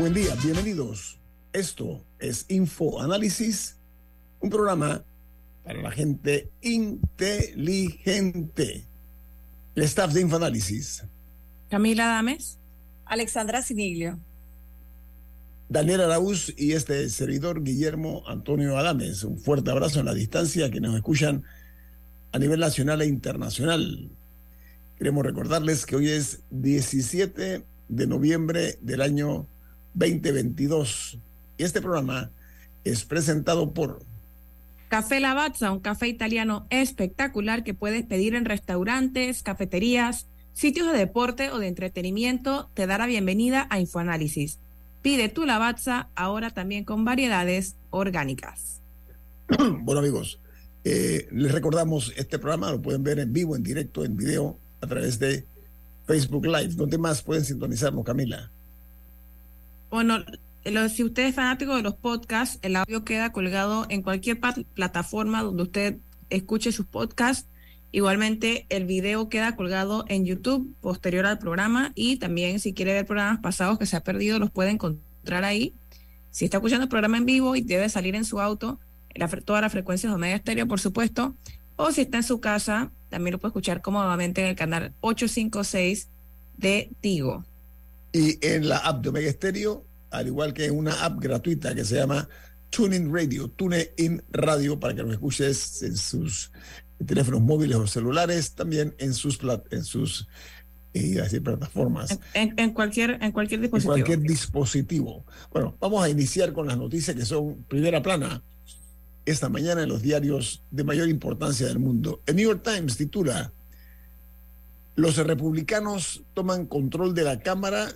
Buen día, bienvenidos. Esto es Info Análisis, un programa para la gente inteligente. El staff de Infoanálisis. Camila Dames. Alexandra Siniglio. Daniel Araúz y este servidor Guillermo Antonio Adames. Un fuerte abrazo en la distancia que nos escuchan a nivel nacional e internacional. Queremos recordarles que hoy es 17 de noviembre del año 2022. Y este programa es presentado por Café Lavazza, un café italiano espectacular que puedes pedir en restaurantes, cafeterías, sitios de deporte o de entretenimiento. Te dará bienvenida a Infoanálisis. Pide tu Lavazza ahora también con variedades orgánicas. Bueno amigos, eh, les recordamos este programa lo pueden ver en vivo, en directo, en video a través de Facebook Live. ¿Dónde más pueden sintonizarnos, Camila? Bueno, si usted es fanático de los podcasts, el audio queda colgado en cualquier plataforma donde usted escuche sus podcasts. Igualmente, el video queda colgado en YouTube posterior al programa y también si quiere ver programas pasados que se ha perdido, los puede encontrar ahí. Si está escuchando el programa en vivo y debe salir en su auto, todas las frecuencias de Omega Estéreo, por supuesto, o si está en su casa, también lo puede escuchar cómodamente en el canal 856 de Tigo. Y en la app de Omega Estéreo al igual que una app gratuita que se llama TuneIn Radio, TuneIn Radio, para que nos escuches en sus teléfonos móviles o celulares, también en sus, en sus decir, plataformas. En, cualquier, en cualquier dispositivo. En cualquier dispositivo. Bueno, vamos a iniciar con las noticias que son primera plana esta mañana en los diarios de mayor importancia del mundo. El New York Times titula, los republicanos toman control de la Cámara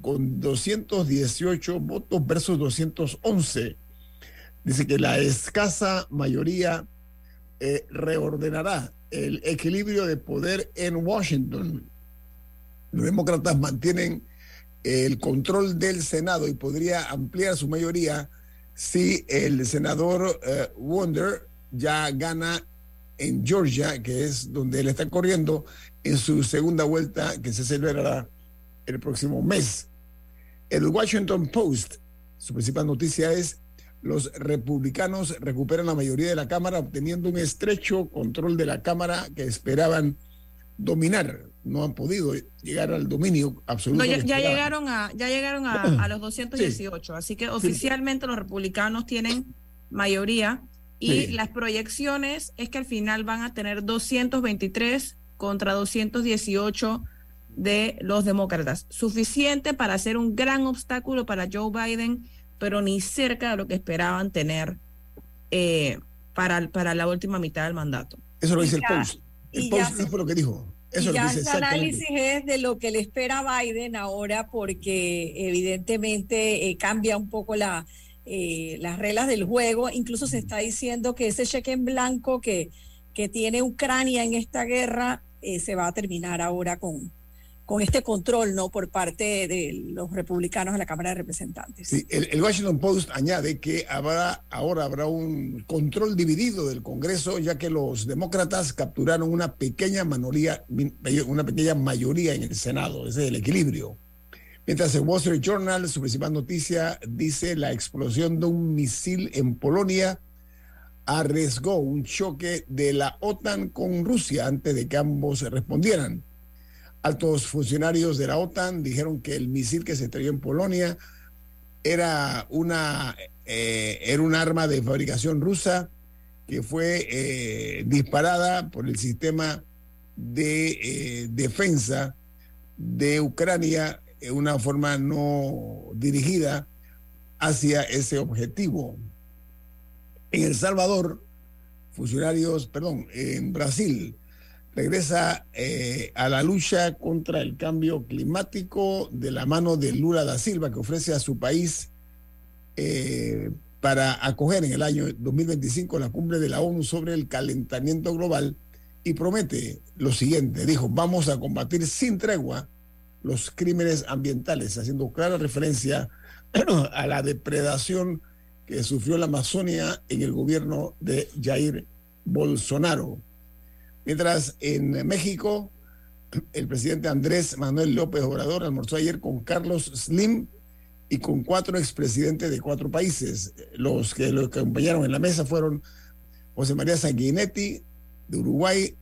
con 218 votos versus 211. Dice que la escasa mayoría eh, reordenará el equilibrio de poder en Washington. Los demócratas mantienen el control del Senado y podría ampliar su mayoría si el senador eh, Wonder ya gana en Georgia, que es donde él está corriendo, en su segunda vuelta que se celebrará el próximo mes. El Washington Post, su principal noticia es los republicanos recuperan la mayoría de la Cámara obteniendo un estrecho control de la Cámara que esperaban dominar. No han podido llegar al dominio absoluto. ya, llegaron a ya llegaron a, los 218, así que oficialmente los republicanos tienen mayoría y las proyecciones es que al final van a tener 223 contra 218 de los demócratas, suficiente para ser un gran obstáculo para Joe Biden, pero ni cerca de lo que esperaban tener eh, para, para la última mitad del mandato. Eso lo dice el Post. El Post fue lo que dijo. Eso y ya el análisis es de lo que le espera a Biden ahora, porque evidentemente eh, cambia un poco la, eh, las reglas del juego. Incluso se está diciendo que ese cheque en blanco que, que tiene Ucrania en esta guerra se va a terminar ahora con, con este control no por parte de los republicanos en la Cámara de Representantes. Sí, el, Washington Post añade que habrá ahora habrá un control dividido del Congreso ya que los demócratas capturaron una pequeña minoría una pequeña mayoría en el Senado, ese es el equilibrio. Mientras el Wall Street Journal, su principal noticia dice la explosión de un misil en Polonia arriesgó un choque de la OTAN con Rusia antes de que ambos respondieran. Altos funcionarios de la OTAN dijeron que el misil que se estrelló en Polonia era una eh, era un arma de fabricación rusa que fue eh, disparada por el sistema de eh, defensa de Ucrania una forma no dirigida hacia ese objetivo. En El Salvador, funcionarios, perdón, en Brasil, regresa eh, a la lucha contra el cambio climático de la mano de Lula da Silva, que ofrece a su país eh, para acoger en el año 2025 la cumbre de la ONU sobre el calentamiento global y promete lo siguiente, dijo, vamos a combatir sin tregua los crímenes ambientales, haciendo clara referencia a la depredación que sufrió la Amazonia en el gobierno de Jair Bolsonaro. Mientras en México, el presidente Andrés Manuel López Obrador almorzó ayer con Carlos Slim y con cuatro expresidentes de cuatro países. Los que lo acompañaron en la mesa fueron José María Sanguinetti de Uruguay,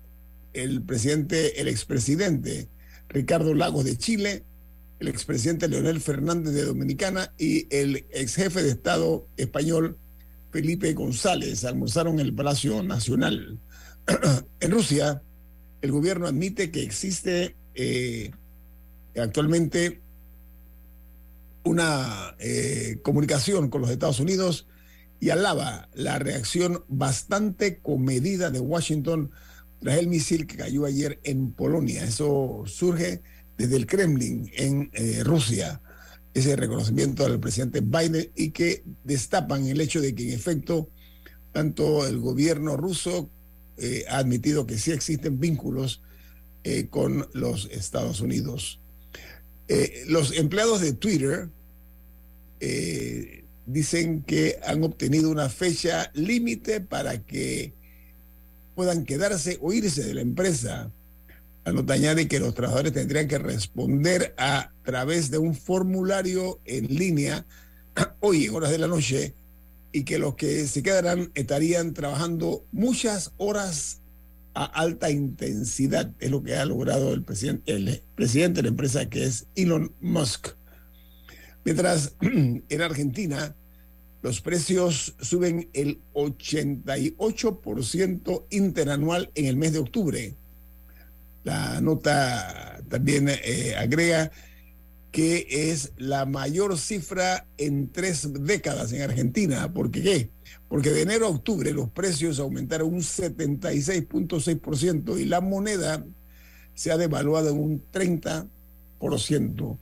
el presidente, el expresidente Ricardo Lagos de Chile, el expresidente Leonel Fernández de Dominicana y el ex jefe de Estado español Felipe González. Almorzaron en el Palacio Nacional. en Rusia, el gobierno admite que existe eh, actualmente una eh, comunicación con los Estados Unidos y alaba la reacción bastante comedida de Washington tras el misil que cayó ayer en Polonia. Eso surge desde el Kremlin en eh, Rusia, ese reconocimiento al presidente Biden y que destapan el hecho de que en efecto tanto el gobierno ruso eh, ha admitido que sí existen vínculos eh, con los Estados Unidos. Los empleados de Twitter dicen que han obtenido una fecha límite para que puedan quedarse o irse de la empresa. La nota añade que los trabajadores tendrían que responder a través de un formulario en línea hoy en horas de la noche y que los que se quedarán estarían trabajando muchas horas a alta intensidad. Es lo que ha logrado el presidente, el presidente de la empresa que es Elon Musk. Mientras en Argentina los precios suben el 88% interanual en el mes de octubre. La nota también eh, agrega que es la mayor cifra en tres décadas en Argentina. ¿Por qué? Porque de enero a octubre los precios aumentaron un 76.6% y la moneda se ha devaluado en un 30%.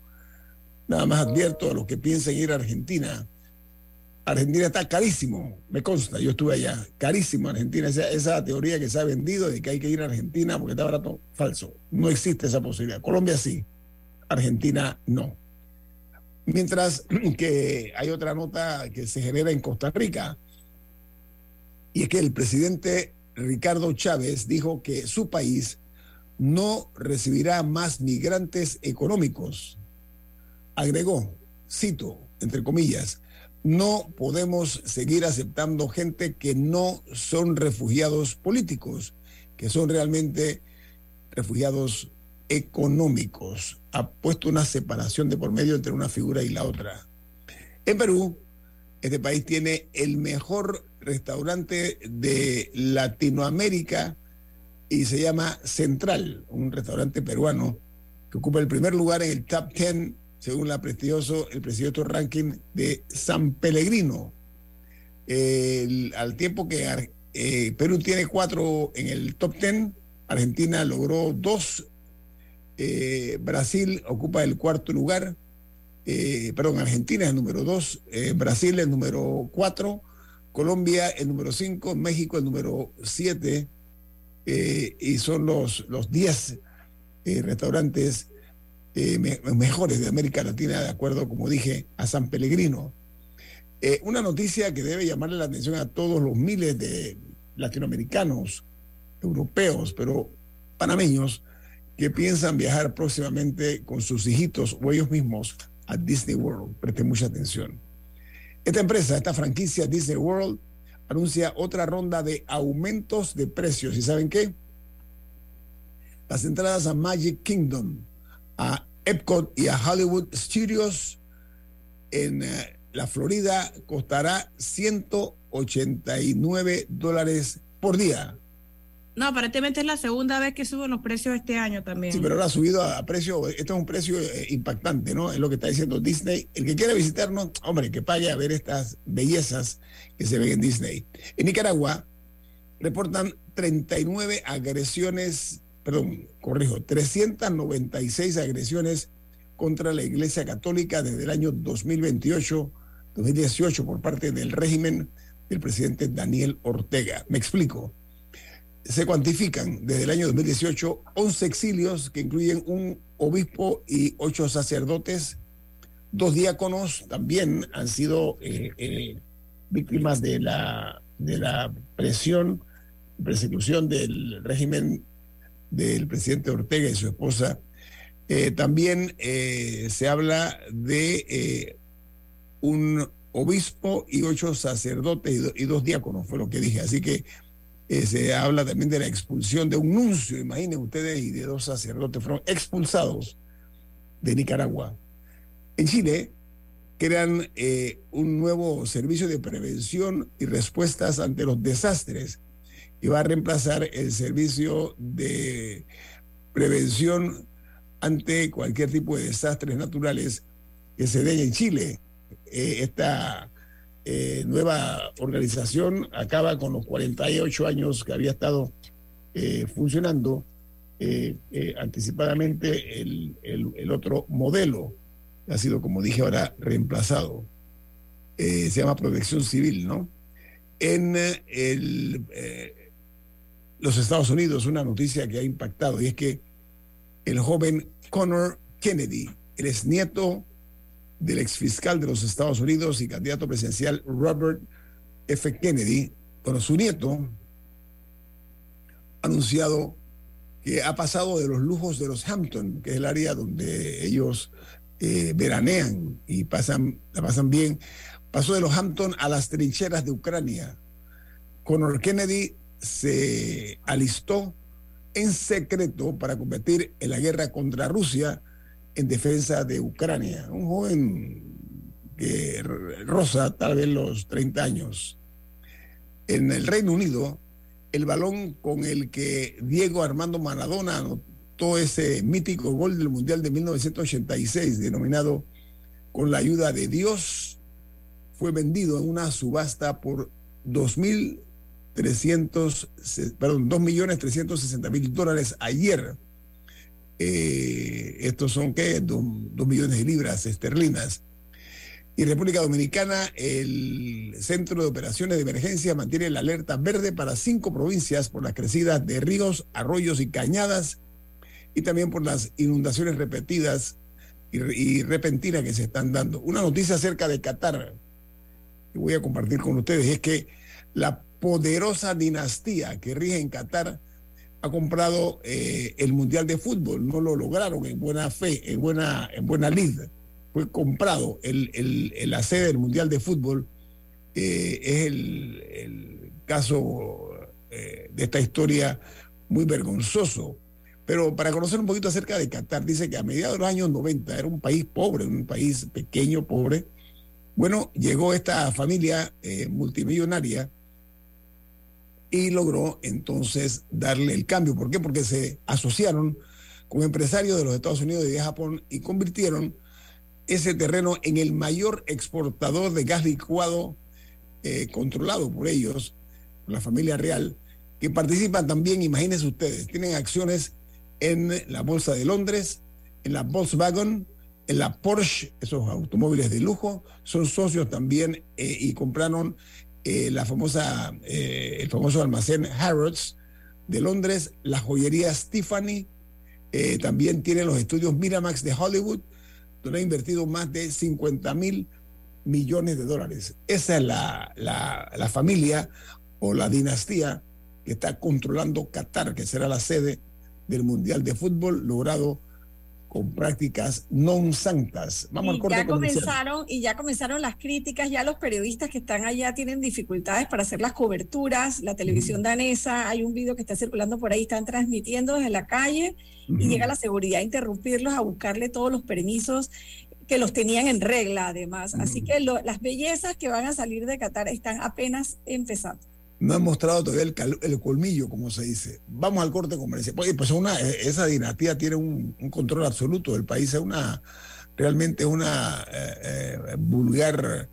Nada más advierto a los que piensen ir a Argentina. Argentina está carísimo, me consta, yo estuve allá, carísimo Argentina, esa, teoría que se ha vendido de que hay que ir a Argentina porque está barato, falso, no existe esa posibilidad. Colombia sí, Argentina no. Mientras que hay otra nota que se genera en Costa Rica, y es que el presidente Ricardo Chávez dijo que su país no recibirá más migrantes económicos. Agregó, cito, entre comillas, no podemos seguir aceptando gente que no son refugiados políticos, que son realmente refugiados económicos. Ha puesto una separación de por medio entre una figura y la otra. En Perú, este país tiene el mejor restaurante de Latinoamérica y se llama Central, un restaurante peruano que ocupa el primer lugar en el top 10 según la prestigioso, el prestigioso ranking de San Pellegrino. al tiempo que eh, Perú tiene cuatro en el top 10, Argentina logró dos eh, Brasil ocupa el cuarto lugar, eh, perdón, Argentina es número dos, Brasil el número cuatro, Colombia el número cinco, México el número siete, y son los, los diez restaurantes mejores de América Latina, de acuerdo, como dije, a San Pellegrino. una noticia que debe llamarle la atención a todos los miles de latinoamericanos, europeos, pero panameños, que piensan viajar próximamente con sus hijitos o ellos mismos a Disney World. Presten mucha atención. Esta empresa, esta franquicia Disney World, anuncia otra ronda de aumentos de precios. ¿Y saben qué? Las entradas a Magic Kingdom, a Epcot y a Hollywood Studios en eh, la Florida costará 189 dólares por día. No, aparentemente es la segunda vez que suben los precios este año también. Sí, pero ahora ha subido a, precio, esto es un precio eh, impactante, ¿no? Es lo que está diciendo Disney. El que quiera visitarnos, hombre, que pague a ver estas bellezas que se ven en Disney. En Nicaragua reportan 39 agresiones, perdón, corrijo, 396 agresiones contra la Iglesia Católica desde el año 2028, 2018 por parte del régimen del presidente Daniel Ortega. Me explico se cuantifican desde el año 2018 11 exilios que incluyen un obispo y ocho sacerdotes. Dos diáconos también han sido eh, eh, víctimas de la, de la presión, persecución del régimen del presidente Ortega y su esposa. Eh, también se habla de un obispo y ocho sacerdotes y, y dos diáconos, fue lo que dije. Así que eh, se habla también de la expulsión de un nuncio, imaginen ustedes, y de dos sacerdotes fueron expulsados de Nicaragua. En Chile crean eh, un nuevo servicio de prevención y respuestas ante los desastres y va a reemplazar el servicio de prevención ante cualquier tipo de desastres naturales que se den en Chile. Eh, esta eh, nueva organización acaba con los 48 años que había estado eh, funcionando anticipadamente el, el, otro modelo ha sido, como dije ahora, reemplazado. se llama protección civil, ¿no? En el, los Estados Unidos, una noticia que ha impactado y es que el joven Connor Kennedy, él es nieto del exfiscal de los Estados Unidos y candidato presidencial Robert F. Kennedy, con su nieto, ha anunciado que ha pasado de los lujos de los Hampton, que es el área donde ellos eh, veranean y pasan, la pasan bien, pasó de los Hampton a las trincheras de Ucrania. Conor Kennedy se alistó en secreto para combatir en la guerra contra Rusia en defensa de Ucrania, un joven que rosa tal vez los 30 años. En el Reino Unido, el balón con el que Diego Armando Maradona anotó ese mítico gol del Mundial de 1986, denominado Con la ayuda de Dios, fue vendido en una subasta por 2.300, perdón, 2.360.000 dólares ayer eh, estos son, ¿qué? Dos, millones de libras esterlinas. Y República Dominicana, el Centro de Operaciones de Emergencia mantiene la alerta verde para cinco provincias por las crecidas de ríos, arroyos y cañadas y también por las inundaciones repetidas y, repentinas que se están dando. Una noticia acerca de Qatar que voy a compartir con ustedes es que la poderosa dinastía que rige en Qatar ha comprado eh, el Mundial de Fútbol, no lo lograron en buena fe, en buena, en buena lid. Fue comprado el, el, la sede del Mundial de Fútbol. Eh, es el, caso eh, de esta historia muy vergonzoso. Pero para conocer un poquito acerca de Qatar, dice que a mediados de los años 90 era un país pobre, un país pequeño, pobre. Bueno, llegó esta familia multimillonaria y logró entonces darle el cambio. ¿Por qué? Porque se asociaron con empresarios de los Estados Unidos y de Japón y convirtieron ese terreno en el mayor exportador de gas licuado eh, controlado por ellos, por la familia real, que participan también, imagínense ustedes, tienen acciones en la Bolsa de Londres, en la Volkswagen, en la Porsche, esos automóviles de lujo, son socios también eh, y compraron eh, la famosa, eh, el famoso almacén Harrods de Londres, la joyería Tiffany, eh, también tiene los estudios Miramax de Hollywood, donde ha invertido más de 50 mil millones de dólares. Esa es la, la, la familia o la dinastía que está controlando Qatar, que será la sede del Mundial de Fútbol logrado con prácticas non santas. Vamos y ya comenzaron y ya comenzaron las críticas, ya los periodistas que están allá tienen dificultades para hacer las coberturas, la televisión danesa, hay un video que está circulando por ahí, están transmitiendo desde la calle y llega la seguridad a interrumpirlos, a buscarle todos los permisos que los tenían en regla además. Así que las bellezas que van a salir de Qatar están apenas empezando. No han mostrado todavía el, colmillo, como se dice. Vamos al corte comercial. Pues, pues una, esa dinastía tiene un, control absoluto del país, es una realmente una eh, eh, vulgar,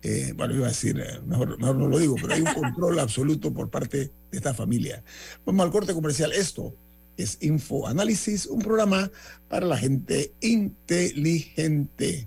eh, bueno, iba a decir, mejor, mejor, no lo digo, pero hay un control absoluto por parte de esta familia. Vamos al corte comercial. Esto es Info Análisis, un programa para la gente inteligente.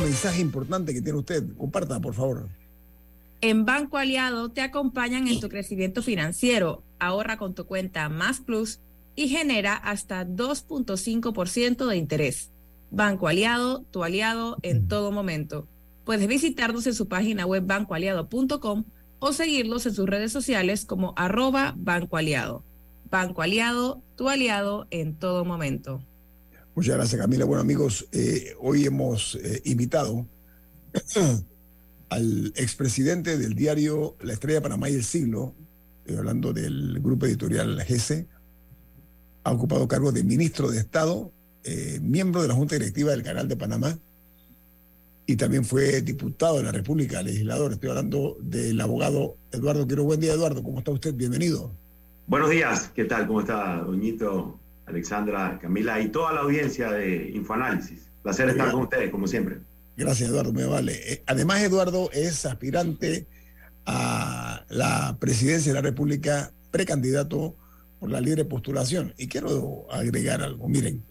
Mensaje importante que tiene usted. Comparta, por favor. En Banco Aliado te acompañan en tu crecimiento financiero. Ahorra con tu cuenta Más Plus y genera hasta 2.5% de interés. Banco Aliado, tu aliado en todo momento. Puedes visitarnos en su página web bancoaliado.com o seguirlos en sus redes sociales como arroba Banco Aliado. Banco Aliado, tu aliado en todo momento. Muchas gracias, Camila. Bueno, amigos, eh, hoy hemos eh, invitado al expresidente del diario La Estrella de Panamá y el Siglo, estoy hablando del grupo editorial GESE, ha ocupado cargo de ministro de Estado, eh, miembro de la Junta Directiva del Canal de Panamá y también fue diputado de la República, legislador. Estoy hablando del abogado Eduardo Quiero. Buen día, Eduardo. ¿Cómo está usted? Bienvenido. Buenos días. ¿Qué tal? ¿Cómo está, Doñito? Alexandra, Camila y toda la audiencia de Infoanálisis. Placer estar con ustedes, como siempre. Gracias, Eduardo, me vale. Eh, además, Eduardo es aspirante a la presidencia de la República, precandidato por la libre postulación. Y quiero agregar algo. Miren,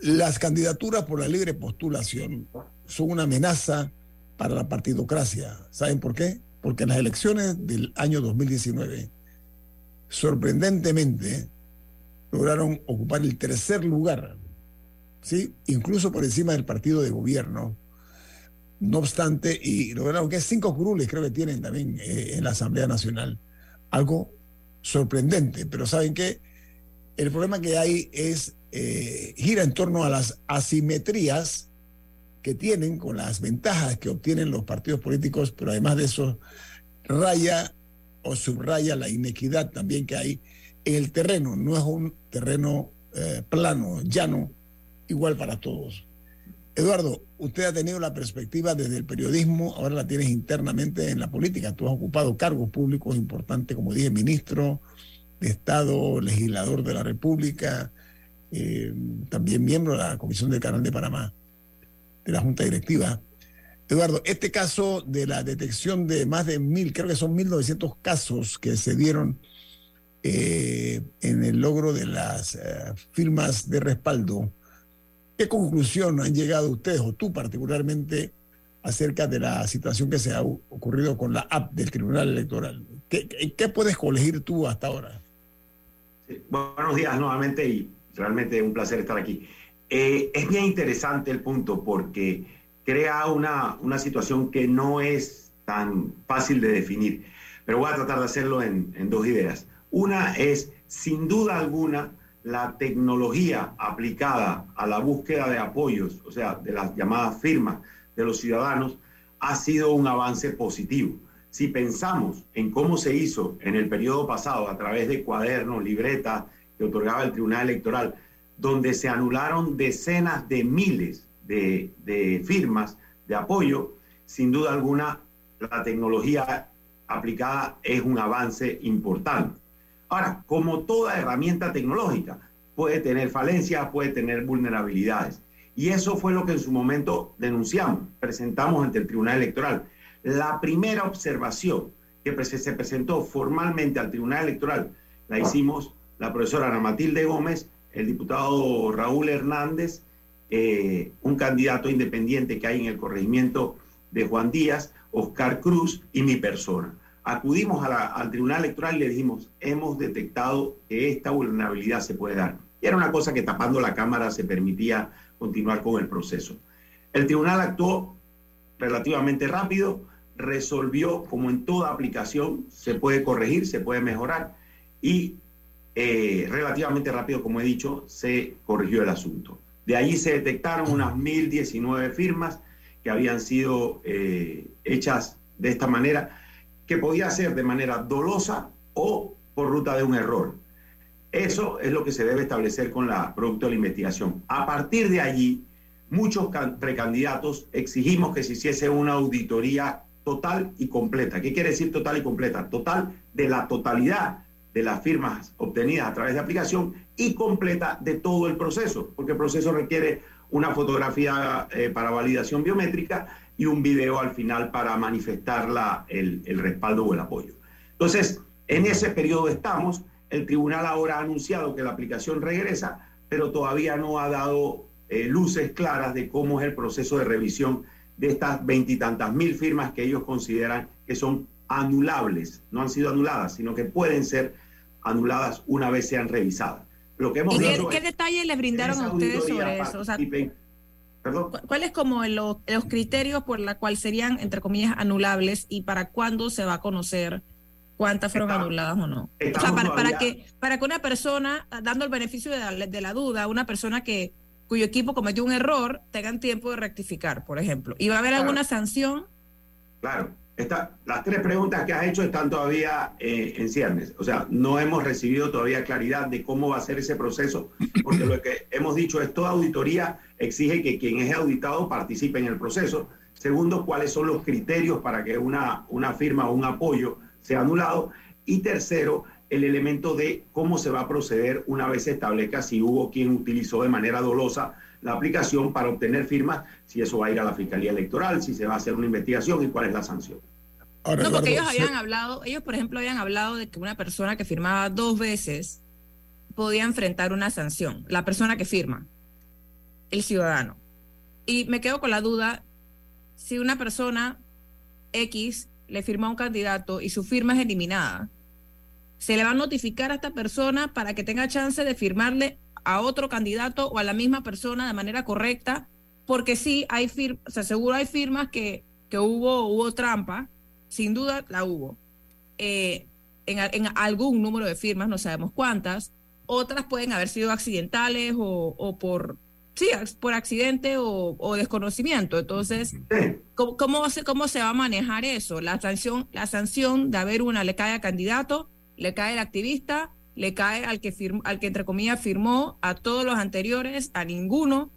las candidaturas por la libre postulación son una amenaza para la partidocracia. ¿Saben por qué? Porque en las elecciones del año 2019, sorprendentemente, lograron ocupar el tercer lugar, ¿sí? incluso por encima del partido de gobierno. No obstante, y lograron que cinco curules creo que tienen también eh, en la Asamblea Nacional. Algo sorprendente, pero ¿saben qué? El problema que hay es, eh, gira en torno a las asimetrías que tienen con las ventajas que obtienen los partidos políticos, pero además de eso, raya o subraya la inequidad también que hay en el terreno. No es un terreno eh, plano, llano, igual para todos. Eduardo, usted ha tenido la perspectiva desde el periodismo, ahora la tienes internamente en la política. Tú has ocupado cargos públicos importantes, como dije, ministro de Estado, legislador de la República, eh, también miembro de la Comisión del Canal de Panamá, de la Junta Directiva. Eduardo, este caso de la detección de más de mil, creo que son 1.900 casos que se dieron eh, en el logro de las eh, firmas de respaldo, ¿qué conclusión han llegado ustedes o tú particularmente acerca de la situación que se ha ocurrido con la app del Tribunal Electoral? ¿Qué, puedes colegir tú hasta ahora? buenos días nuevamente y realmente un placer estar aquí. Eh, es bien interesante el punto porque crea una, una situación que no es tan fácil de definir, pero voy a tratar de hacerlo en dos ideas. Una es, sin duda alguna, la tecnología aplicada a la búsqueda de apoyos, o sea, de las llamadas firmas de los ciudadanos, ha sido un avance positivo. Si pensamos en cómo se hizo en el periodo pasado a través de cuadernos, libretas que otorgaba el Tribunal Electoral, donde se anularon decenas de miles de, firmas de apoyo, sin duda alguna la tecnología aplicada es un avance importante. Ahora, como toda herramienta tecnológica, puede tener falencias, puede tener vulnerabilidades. Y eso fue lo que en su momento denunciamos, presentamos ante el Tribunal Electoral. La primera observación que se presentó formalmente al Tribunal Electoral la hicimos la profesora Ana Matilde Gómez, el diputado Raúl Hernández eh, un candidato independiente que hay en el corregimiento de Juan Díaz, Oscar Cruz y mi persona. Acudimos al Tribunal Electoral y le dijimos, hemos detectado que esta vulnerabilidad se puede dar. Y era una cosa que tapando la Cámara se permitía continuar con el proceso. El tribunal actuó relativamente rápido, resolvió, como en toda aplicación, se puede corregir, se puede mejorar y eh, relativamente rápido, como he dicho, se corrigió el asunto. De allí se detectaron unas 1.019 firmas que habían sido eh, hechas de esta manera, que podía ser de manera dolosa o por ruta de un error. Eso es lo que se debe establecer con la producto de la investigación. A partir de allí, muchos precandidatos exigimos que se hiciese una auditoría total y completa. ¿Qué quiere decir total y completa? Total de la totalidad de las firmas obtenidas a través de aplicación y completa de todo el proceso, porque el proceso requiere una fotografía eh, para validación biométrica y un video al final para manifestar la, el, respaldo o el apoyo. Entonces, en ese periodo estamos. El tribunal ahora ha anunciado que la aplicación regresa, pero todavía no ha dado eh, luces claras de cómo es el proceso de revisión de estas veintitantas mil firmas que ellos consideran que son anulables, no han sido anuladas, sino que pueden ser anuladas una vez sean revisadas. Lo que hemos ¿Y qué, detalles le brindaron a ustedes sobre eso? ¿Cuáles como los, criterios por los cuales serían, entre comillas, anulables y para cuándo se va a conocer cuántas fueron anuladas o no? O sea, para, que, para que una persona, dando el beneficio de la, de la duda, una persona que cuyo equipo cometió un error, tengan tiempo de rectificar, por ejemplo. ¿Y va a haber alguna sanción? Claro las tres preguntas que has hecho están todavía eh, en ciernes. O sea, no hemos recibido todavía claridad de cómo va a ser ese proceso, porque lo que hemos dicho es toda auditoría exige que quien es auditado participe en el proceso. Segundo, cuáles son los criterios para que una, una firma o un apoyo sea anulado. Y tercero, el elemento de cómo se va a proceder una vez se establezca si hubo quien utilizó de manera dolosa la aplicación para obtener firmas, si eso va a ir a la Fiscalía Electoral, si se va a hacer una investigación y cuál es la sanción. No, porque ellos habían hablado, ellos por ejemplo habían hablado de que una persona que firmaba dos veces podía enfrentar una sanción, la persona que firma, el ciudadano. Y me quedo con la duda, si una persona X le firma a un candidato y su firma es eliminada, se le va a notificar a esta persona para que tenga chance de firmarle a otro candidato o a la misma persona de manera correcta, porque sí hay firmas, o sea, seguro hay firmas que, que hubo, hubo trampa, sin duda la hubo. Eh, en, en, algún número de firmas, no sabemos cuántas, otras pueden haber sido accidentales o, o por sí, por accidente o, desconocimiento. Entonces, ¿cómo, cómo, se, ¿cómo se va a manejar eso? La sanción, la sanción de haber una le cae al candidato, le cae al activista, le cae al que, firmó, al que entre comillas firmó, a todos los anteriores, a ninguno.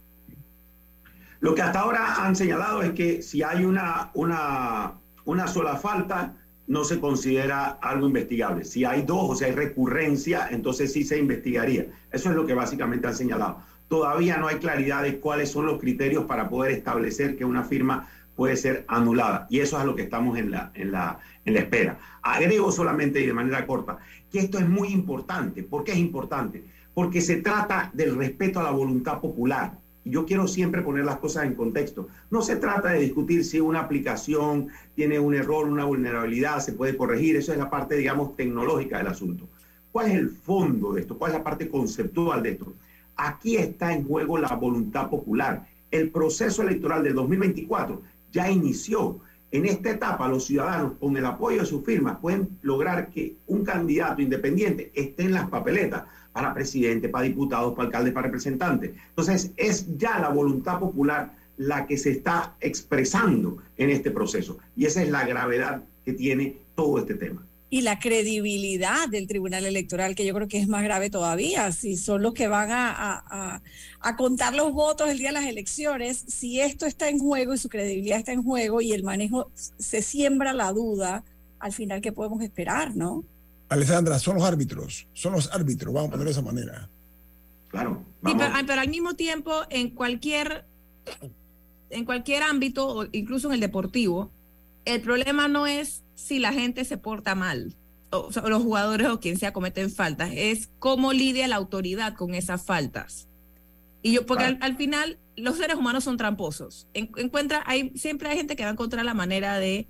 Lo que hasta ahora han señalado es que si hay una, una, una sola falta, no se considera algo investigable. Si hay dos o si hay recurrencia, entonces sí se investigaría. Eso es lo que básicamente han señalado. Todavía no hay claridad de cuáles son los criterios para poder establecer que una firma puede ser anulada. Y eso es a lo que estamos en la, en la, en la espera. Agrego solamente y de manera corta que esto es muy importante. ¿Por qué es importante? Porque se trata del respeto a la voluntad popular. Yo quiero siempre poner las cosas en contexto. No se trata de discutir si una aplicación tiene un error, una vulnerabilidad, se puede corregir. Eso es la parte, digamos, tecnológica del asunto. ¿Cuál es el fondo de esto? ¿Cuál es la parte conceptual de esto? Aquí está en juego la voluntad popular. El proceso electoral de 2024 ya inició. En esta etapa, los ciudadanos, con el apoyo de sus firmas, pueden lograr que un candidato independiente esté en las papeletas para presidente, para diputados, para alcaldes, para representantes. Entonces, es ya la voluntad popular la que se está expresando en este proceso. Y esa es la gravedad que tiene todo este tema y la credibilidad del Tribunal Electoral, que yo creo que es más grave todavía, si son los que van a, contar los votos el día de las elecciones, si esto está en juego y su credibilidad está en juego y el manejo se siembra la duda, al final, ¿qué podemos esperar, no? Alessandra, son los árbitros, son los árbitros, vamos a poner de esa manera. Claro. pero, al mismo tiempo, en cualquier, en cualquier ámbito, incluso en el deportivo, el problema no es si la gente se porta mal, o, los jugadores o quien sea cometen faltas, es cómo lidia la autoridad con esas faltas. Y yo, porque al, final los seres humanos son tramposos. encuentra, hay, siempre hay gente que va a encontrar la manera de,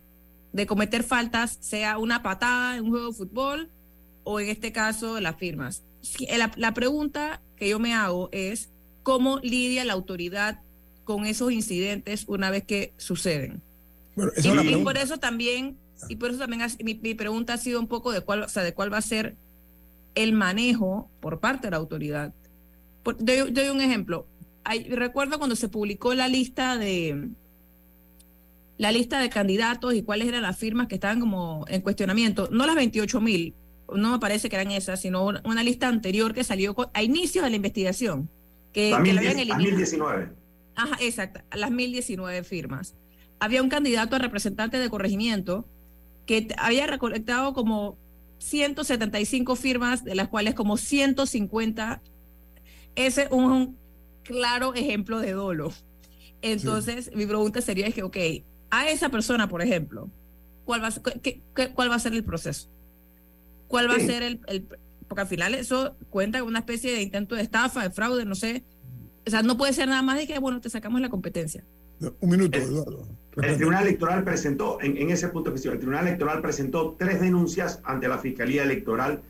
de cometer faltas, sea una patada en un juego de fútbol o en este caso las firmas. La, la pregunta que yo me hago es cómo lidia la autoridad con esos incidentes una vez que suceden. y, por eso también y por eso también mi, pregunta ha sido un poco de cuál, o sea, de cuál va a ser el manejo por parte de la autoridad. doy, un ejemplo. recuerdo cuando se publicó la lista de la lista de candidatos y cuáles eran las firmas que estaban como en cuestionamiento. No las 28 mil, no me parece que eran esas, sino una, lista anterior que salió a inicios de la investigación. Que, la que habían eliminado. 1019. Ajá, exacto, las 1019 firmas. Había un candidato a representante de corregimiento que había recolectado como 175 firmas, de las cuales como 150, ese es un claro ejemplo de dolo. Entonces, mi pregunta sería es que, ok, a esa persona, por ejemplo, ¿cuál va a ser, cuál va a ser el proceso? ¿Cuál va a ser el, el, Porque al final eso cuenta con una especie de intento de estafa, de fraude, no sé. O sea, no puede ser nada más de que, bueno, te sacamos la competencia. Un minuto, Eduardo. El Tribunal Electoral presentó, en, ese punto que el Tribunal Electoral presentó tres denuncias ante la Fiscalía Electoral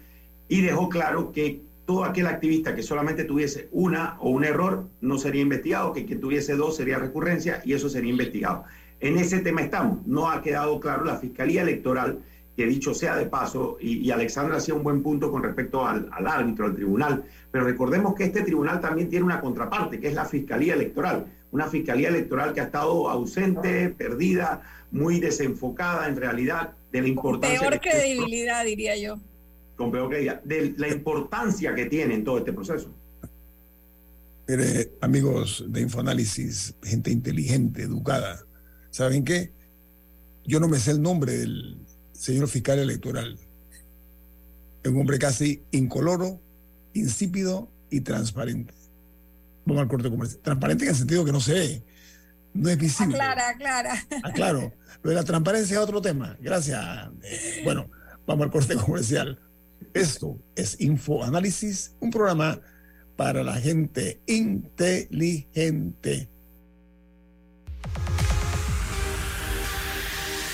y dejó claro que todo aquel activista que solamente tuviese una o un error no sería investigado, que quien tuviese dos sería recurrencia y eso sería investigado. En ese tema estamos. No ha quedado claro la Fiscalía Electoral, que dicho sea de paso, y, Alexandra hacía un buen punto con respecto al, al árbitro, al tribunal, pero recordemos que este tribunal también tiene una contraparte, que es la Fiscalía Electoral una fiscalía electoral que ha estado ausente, perdida, muy desenfocada en realidad de la importancia. Peor credibilidad, diría yo. Con peor credibilidad, de la importancia que tiene en todo este proceso. Mire, amigos de Infoanálisis, gente inteligente, educada, ¿saben qué? Yo no me sé el nombre del señor fiscal electoral. Es un hombre casi incoloro, insípido y transparente vamos al corte comercial. Transparente en el sentido que no se ve, no es visible. Aclara, aclara. Ah, claro. Lo de la transparencia es otro tema. Gracias. Eh, bueno, vamos al corte comercial. Esto es Infoanálisis, un programa para la gente inteligente.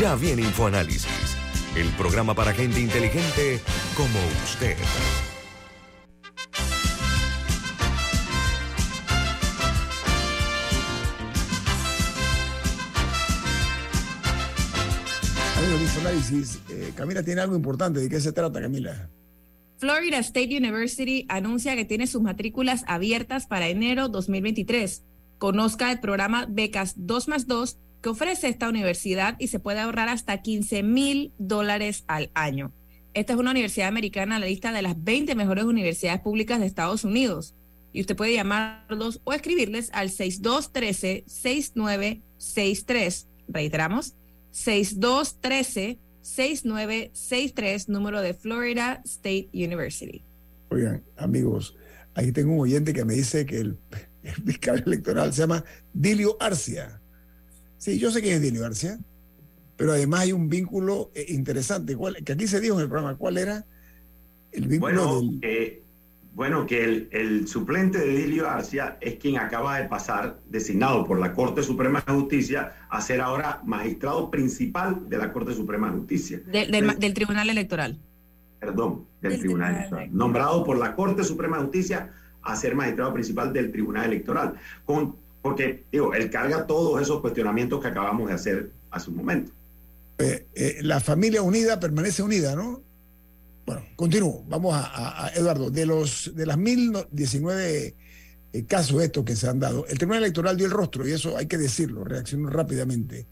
Ya viene InfoAnálisis, el programa para gente inteligente como usted. Amigos de InfoAnálisis, eh, Camila tiene algo importante. ¿De qué se trata, Camila? Florida State University anuncia que tiene sus matrículas abiertas para enero 2023. Conozca el programa Becas 2 más 2 que ofrece esta universidad y se puede ahorrar hasta 15 mil dólares al año. Esta es una universidad americana en la lista de las 20 mejores universidades públicas de Estados Unidos. Y usted puede llamarlos o escribirles al 6213-6963. Reiteramos, 6213-6963, número de Florida State University. Oigan, amigos, ahí tengo un oyente que me dice que el, el fiscal electoral se llama Dilio Arcia. Sí, yo sé quién es Dilio García, pero además hay un vínculo eh, interesante, ¿cuál, que aquí se dijo en el programa, ¿cuál era el vínculo Bueno, del... eh, bueno que el, el suplente de Dilio Arcia es quien acaba de pasar, designado por la Corte Suprema de Justicia, a ser ahora magistrado principal de la Corte Suprema de Justicia. De- del, del Tribunal Electoral. Perdón, del Tribunal Electoral. Nombrado por la Corte Suprema de Justicia a ser magistrado principal del Tribunal Electoral. Con, porque, digo, él carga todos esos cuestionamientos que acabamos de hacer hace un momento. eh, eh, la familia unida permanece unida, ¿no? Bueno, continúo. Vamos a, Eduardo. De los de las 1019 eh, casos estos que se han dado, el Tribunal Electoral dio el rostro y eso hay que decirlo, reaccionó rápidamente.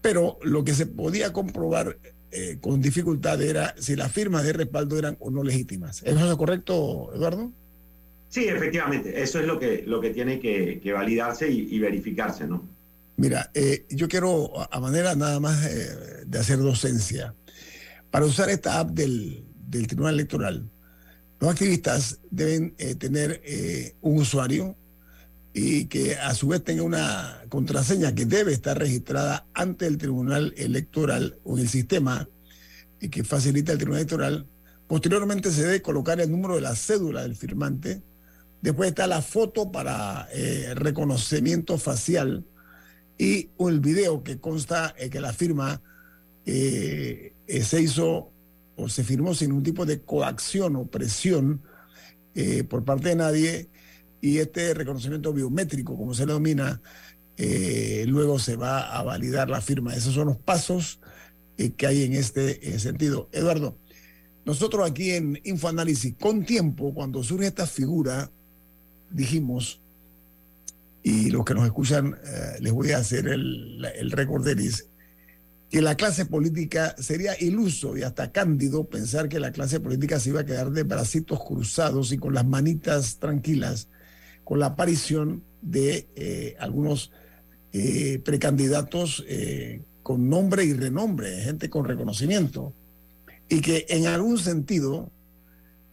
Pero lo que se podía comprobar eh, con dificultad era si las firmas de respaldo eran o no legítimas. ¿Eso es correcto, Eduardo? Sí, efectivamente, eso es lo que, lo que tiene que, validarse y, verificarse, ¿no? Mira, eh, yo quiero, a- manera nada más eh, de hacer docencia, para usar esta app del, Tribunal Electoral, los activistas deben eh, tener eh, un usuario y que a su vez tenga una contraseña que debe estar registrada ante el Tribunal Electoral o en el sistema que facilita el Tribunal Electoral. Posteriormente se debe colocar el número de la cédula del firmante. Después está la foto para eh, reconocimiento facial y el video que consta eh, que la firma eh, eh, se hizo o se firmó sin ningún tipo de coacción o presión eh, por parte de nadie y este reconocimiento biométrico, como se le denomina, eh, luego se va a validar la firma. Esos son los pasos que hay en este sentido. Eduardo, nosotros aquí en InfoAnálisis, con tiempo, cuando surge esta figura, dijimos, y los que nos escuchan, eh, les voy a hacer el, el recorderis, que la clase política sería iluso y hasta cándido pensar que la clase política se iba a quedar de bracitos cruzados y con las manitas tranquilas con la aparición de eh, algunos eh, precandidatos eh, con nombre y renombre, gente con reconocimiento, y que en algún sentido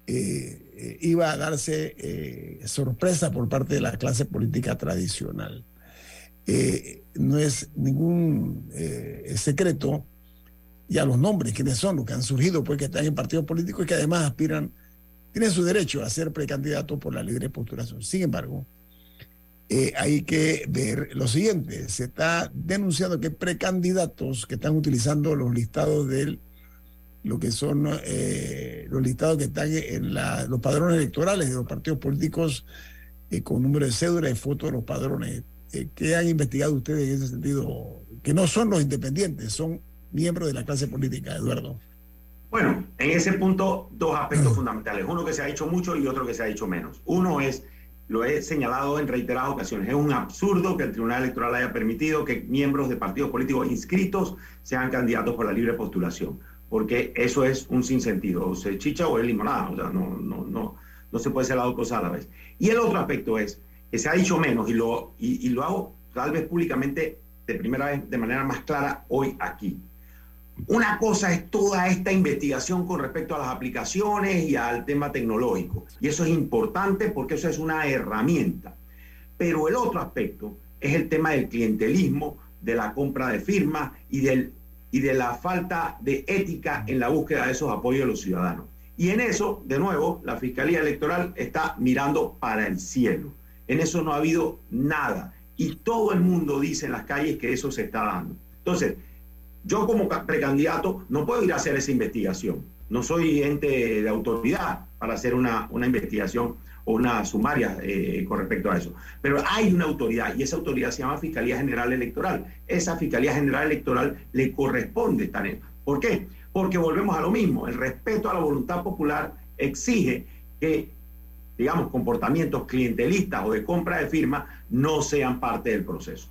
eh, eh, iba a darse eh, sorpresa por parte de la clase política tradicional. Eh, no es ningún eh, secreto ya los nombres, quiénes son los que han surgido, pues que están en partidos políticos y que además aspiran, tienen su derecho a ser precandidatos por la libre postulación. Sin embargo, eh, hay que ver lo siguiente. Se está denunciando que precandidatos que están utilizando los listados del lo que son eh, los listados que están en los padrones electorales de los partidos políticos eh, con número de cédula y foto de los padrones. ¿Qué han investigado ustedes en ese sentido? Que no son los independientes, son miembros de la clase política, Eduardo. Bueno, en ese punto, dos aspectos fundamentales. Uno que se ha dicho mucho y otro que se ha dicho menos. Uno es lo he señalado en reiteradas ocasiones, es un absurdo que el Tribunal Electoral haya permitido que miembros de partidos políticos inscritos sean candidatos por la libre postulación, porque eso es un sinsentido, o se chicha o es limonada, o sea, no, no, no, no se puede hacer las dos cosas a la vez. Y el otro aspecto es que se ha dicho menos, y lo, y lo hago tal vez públicamente de primera vez, de manera más clara hoy aquí. Una cosa es toda esta investigación con respecto a las aplicaciones y al tema tecnológico. Y eso es importante porque eso es una herramienta. Pero el otro aspecto es el tema del clientelismo, de la compra de firmas y, del, y de la falta de ética en la búsqueda de esos apoyos de los ciudadanos. Y en eso, de nuevo, la Fiscalía Electoral está mirando para el cielo. En eso no ha habido nada. Y todo el mundo dice en las calles que eso se está dando. Entonces, yo como precandidato no puedo ir a hacer esa investigación. No soy ente de autoridad para hacer una, una investigación una sumaria eh, con respecto a eso. Pero hay una autoridad y esa autoridad se llama Fiscalía General Electoral. Esa Fiscalía General Electoral le corresponde estar en. ¿Por qué? Porque volvemos a lo mismo. El respeto a la voluntad popular exige que, digamos, comportamientos clientelistas o de compra de firmas no sean parte del proceso.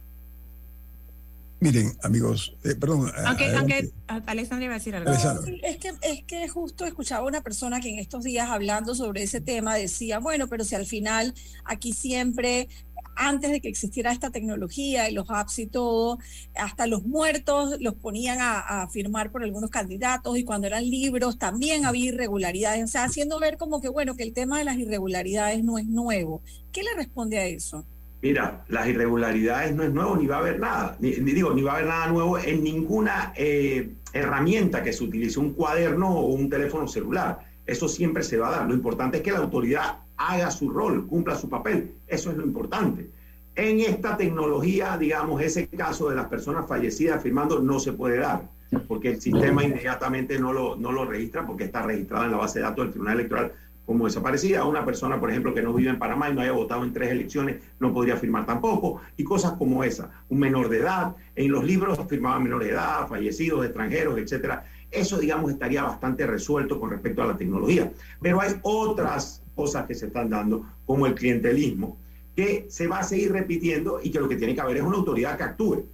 Miren, amigos, eh, perdón. Aunque, aunque Alexandra iba a decir algo. es, que, es que justo escuchaba una persona que en estos días hablando sobre ese tema decía, bueno, pero si al final aquí siempre antes de que existiera esta tecnología y los apps y todo, hasta los muertos los ponían a, a, firmar por algunos candidatos y cuando eran libros también había irregularidades, o sea, haciendo ver como que, bueno, que el tema de las irregularidades no es nuevo. ¿Qué le responde a eso? Mira, las irregularidades no es nuevo, ni va a haber nada, ni, digo, ni va a haber nada nuevo en ninguna eh, herramienta que se utilice, un cuaderno o un teléfono celular. Eso siempre se va a dar. Lo importante es que la autoridad haga su rol, cumpla su papel. Eso es lo importante. En esta tecnología, digamos, ese caso de las personas fallecidas firmando no se puede dar, porque el sistema inmediatamente no lo, no lo registra, porque está registrada en la base de datos del Tribunal Electoral como desaparecida. Una persona, por ejemplo, que no vive en Panamá y no haya votado en tres elecciones, no podría firmar tampoco. Y cosas como esa. Un menor de edad, en los libros firmaban menores de edad, fallecidos, extranjeros, etcétera. Eso, digamos, estaría bastante resuelto con respecto a la tecnología. Pero hay otras cosas que se están dando, como el clientelismo, que se va a seguir repitiendo y que lo que tiene que haber es una autoridad que actúe.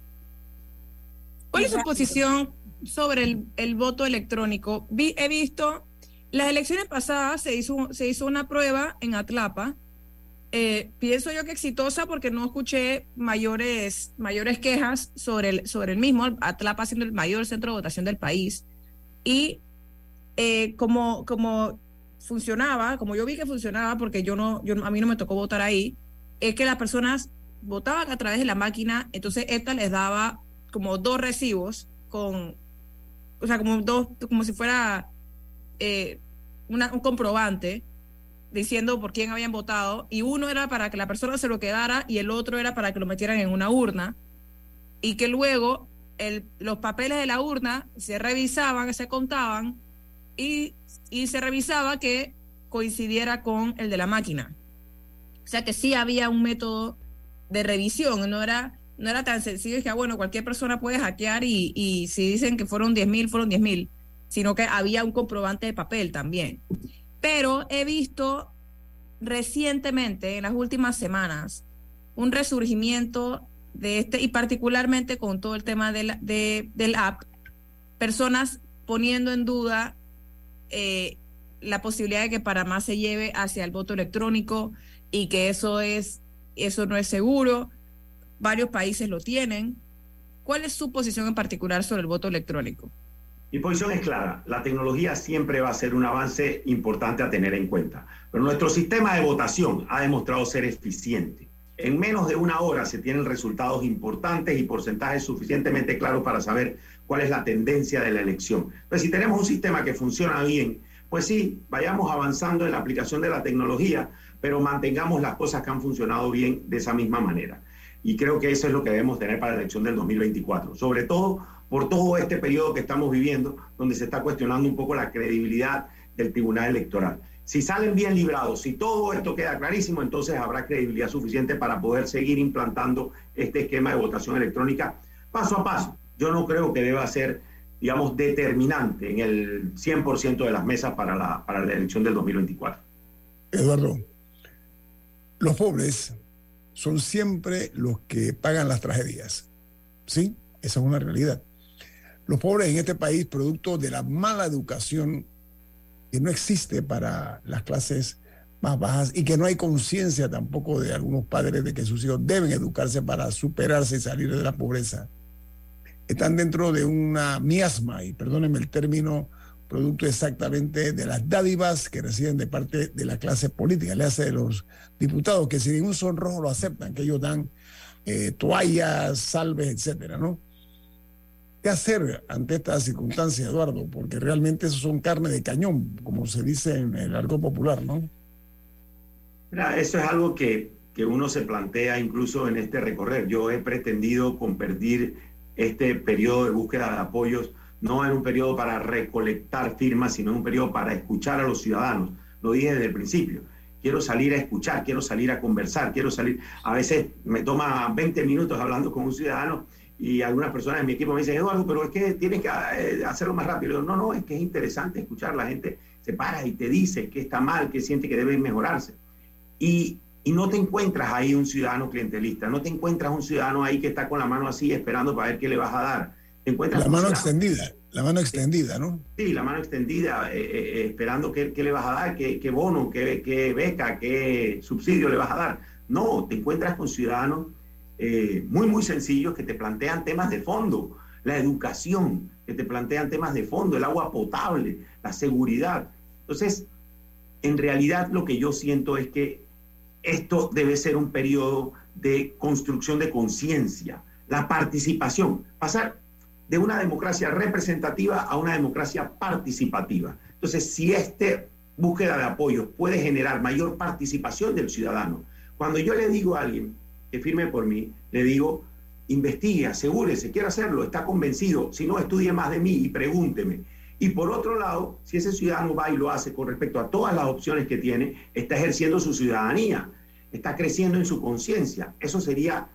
¿Cuál es su posición sobre el, el voto electrónico? Vi, he visto las elecciones pasadas se hizo, se hizo una prueba en Atlapa. Eh, pienso yo que exitosa porque no escuché mayores, mayores quejas sobre el, sobre el mismo, Atlapa siendo el mayor centro de votación del país. Y eh, como, como funcionaba, como yo vi que funcionaba, porque yo no, yo, a mí no me tocó votar ahí, es que las personas votaban a través de la máquina, entonces esta les daba como dos recibos con, o sea, como dos, como si fuera eh, un comprobante diciendo por quién habían votado y uno era para que la persona se lo quedara y el otro era para que lo metieran en una urna y que luego los papeles de la urna se revisaban, se contaban y, se revisaba que coincidiera con el de la máquina. O sea que sí había un método de revisión, no era, no era tan sencillo que, ah, bueno, cualquier persona puede hackear y, y si dicen que fueron 10.000, fueron 10.000 sino que había un comprobante de papel también. Pero he visto recientemente, en las últimas semanas, un resurgimiento de este, y particularmente con todo el tema del, del app, personas poniendo en duda eh, la posibilidad de que Panamá se lleve hacia el voto electrónico y que eso es eso no es seguro. Varios países lo tienen. ¿Cuál es su posición en particular sobre el voto electrónico? Mi posición es clara, la tecnología siempre va a ser un avance importante a tener en cuenta, pero nuestro sistema de votación ha demostrado ser eficiente. En menos de una hora se tienen resultados importantes y porcentajes suficientemente claros para saber cuál es la tendencia de la elección. Pero si tenemos un sistema que funciona bien, pues sí, vayamos avanzando en la aplicación de la tecnología, pero mantengamos las cosas que han funcionado bien de esa misma manera. Y creo que eso es lo que debemos tener para la elección del 2024, sobre todo por todo este periodo que estamos viviendo, donde se está cuestionando un poco la credibilidad del Tribunal Electoral. Si salen bien librados, si todo esto queda clarísimo, entonces habrá credibilidad suficiente para poder seguir implantando este esquema de votación electrónica paso a paso. Yo no creo que deba ser, digamos, determinante en el 100% de las mesas para la, para la elección del 2024. Eduardo, los pobres son siempre los que pagan las tragedias. ¿Sí? Esa es una realidad. Los pobres en este país, producto de la mala educación que no existe para las clases más bajas y que no hay conciencia tampoco de algunos padres de que sus hijos deben educarse para superarse y salir de la pobreza, están dentro de una miasma, y perdónenme el término, producto exactamente de las dádivas que reciben de parte de la clase política, le hace de los diputados, que sin ningún sonrojo lo aceptan, que ellos dan eh, toallas, salves, etcétera, ¿no? ¿Qué hacer ante esta circunstancia, Eduardo? Porque realmente eso son carne de cañón, como se dice en el arco popular, ¿no? eso es algo que, que uno se plantea incluso en este recorrer. Yo he pretendido convertir este periodo de búsqueda de apoyos no en un periodo para recolectar firmas, sino en un periodo para escuchar a los ciudadanos. Lo dije desde el principio. Quiero salir a escuchar, quiero salir a conversar, quiero salir. A veces me toma 20 minutos hablando con un ciudadano y algunas personas en mi equipo me dicen, Eduardo, pero es que tienes que eh, hacerlo más rápido. no, no, es que es interesante escuchar. La gente se para y te dice que está mal, que siente que debe mejorarse. Y, y no te encuentras ahí un ciudadano clientelista, no te encuentras un ciudadano ahí que está con la mano así esperando para ver qué le vas a dar la mano extendida, la mano extendida, ¿no? Sí, la mano extendida, eh, eh, esperando qué, le vas a dar, qué, qué bono, qué, qué, beca, qué subsidio le vas a dar. No, te encuentras con ciudadanos muy, muy sencillos que te plantean temas de fondo, la educación, que te plantean temas de fondo, el agua potable, la seguridad. Entonces, en realidad lo que yo siento es que esto debe ser un periodo de construcción de conciencia, la participación, pasar de una democracia representativa a una democracia participativa. Entonces, si esta búsqueda de apoyo puede generar mayor participación del ciudadano, cuando yo le digo a alguien que firme por mí, le digo, investigue, asegúrese, quiere hacerlo, está convencido, si no, estudie más de mí y pregúnteme. Y por otro lado, si ese ciudadano va y lo hace con respecto a todas las opciones que tiene, está ejerciendo su ciudadanía, está creciendo en su conciencia. Eso sería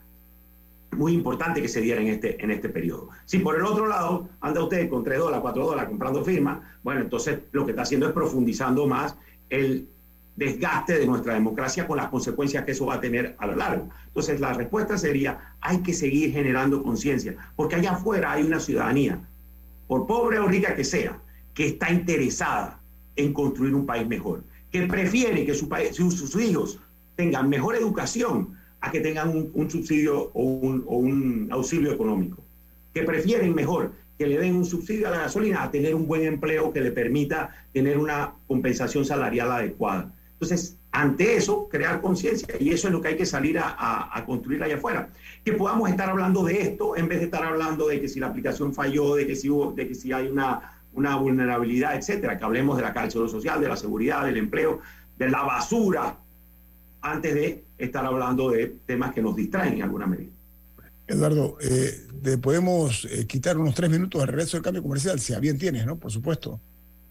muy importante que se diera en este, en este periodo. Si por el otro lado anda usted con 3 dólares, 4 dólares comprando firmas, bueno, entonces lo que está haciendo es profundizando más el desgaste de nuestra democracia con las consecuencias que eso va a tener a lo largo. Entonces la respuesta sería, hay que seguir generando conciencia, porque allá afuera hay una ciudadanía, por pobre o rica que sea, que está interesada en construir un país mejor, que prefiere que su sus hijos tengan mejor educación, a que tengan un, subsidio o un, auxilio económico, que prefieren mejor que le den un subsidio a la gasolina a tener un buen empleo que le permita tener una compensación salarial adecuada. Entonces, ante eso, crear conciencia, y eso es lo que hay que salir a, construir allá afuera. Que podamos estar hablando de esto en vez de estar hablando de que si la aplicación falló, de que si, de que si hay una, vulnerabilidad, etcétera, que hablemos de la cárcel social, de la seguridad, del empleo, de la basura, antes de estar hablando de temas que nos distraen en alguna medida. Eduardo, eh, podemos eh, quitar unos tres minutos al regreso del cambio comercial, si a bien tienes, ¿no? Por supuesto.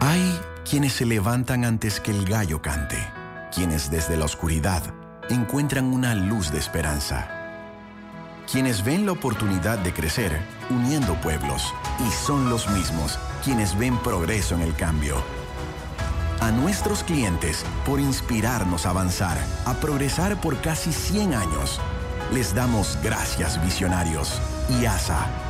Hay quienes se levantan antes que el gallo cante, quienes desde la oscuridad encuentran una luz de esperanza, quienes ven la oportunidad de crecer uniendo pueblos y son los mismos quienes ven progreso en el cambio a nuestros clientes por inspirarnos a avanzar, a progresar por casi 100 años. Les damos gracias visionarios y ASA.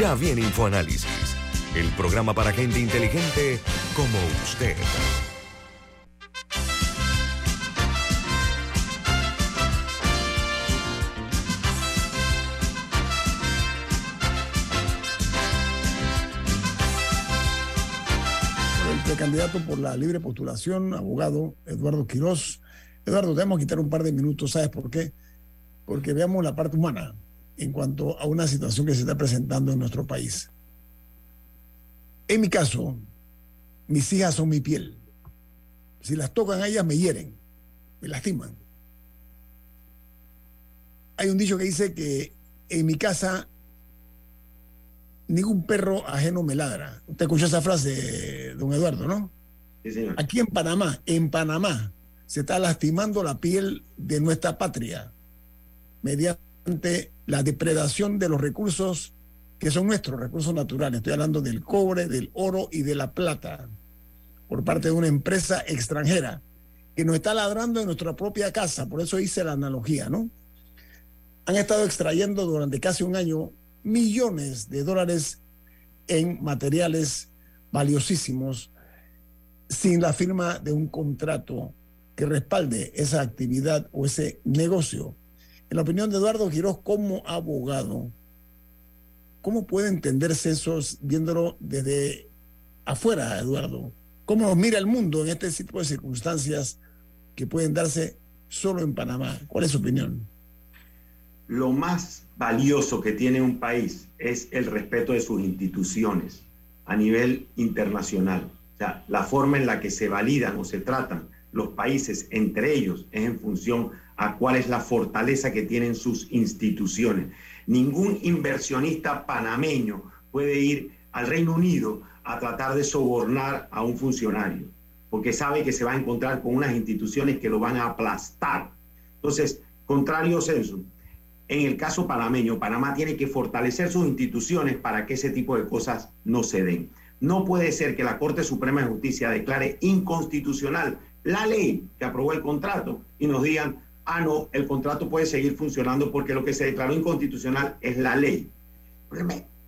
Ya viene InfoAnálisis, el programa para gente inteligente como usted. El precandidato por la libre postulación, abogado Eduardo Quirós. Eduardo, debemos quitar un par de minutos, ¿sabes por qué? Porque veamos la parte humana en cuanto a una situación que se está presentando en nuestro país. En mi caso, mis hijas son mi piel. Si las tocan a ellas, me hieren, me lastiman. Hay un dicho que dice que en mi casa ningún perro ajeno me ladra. Usted escuchó esa frase, don Eduardo, ¿no? Sí, señor. Aquí en Panamá, en Panamá, se está lastimando la piel de nuestra patria mediante la depredación de los recursos que son nuestros recursos naturales. Estoy hablando del cobre, del oro y de la plata por parte de una empresa extranjera que nos está ladrando en nuestra propia casa. Por eso hice la analogía, ¿no? Han estado extrayendo durante casi un año millones de dólares en materiales valiosísimos sin la firma de un contrato que respalde esa actividad o ese negocio. En la opinión de Eduardo Quiroz como abogado, ¿cómo puede entenderse eso viéndolo desde afuera, Eduardo? ¿Cómo nos mira el mundo en este tipo de circunstancias que pueden darse solo en Panamá? ¿Cuál es su opinión? Lo más valioso que tiene un país es el respeto de sus instituciones a nivel internacional. O sea, la forma en la que se validan o se tratan los países entre ellos es en función a cuál es la fortaleza que tienen sus instituciones. Ningún inversionista panameño puede ir al Reino Unido a tratar de sobornar a un funcionario, porque sabe que se va a encontrar con unas instituciones que lo van a aplastar. Entonces, contrario censo, en el caso panameño, Panamá tiene que fortalecer sus instituciones para que ese tipo de cosas no se den. No puede ser que la Corte Suprema de Justicia declare inconstitucional la ley que aprobó el contrato y nos digan, ah, no, el contrato puede seguir funcionando porque lo que se declaró inconstitucional es la ley.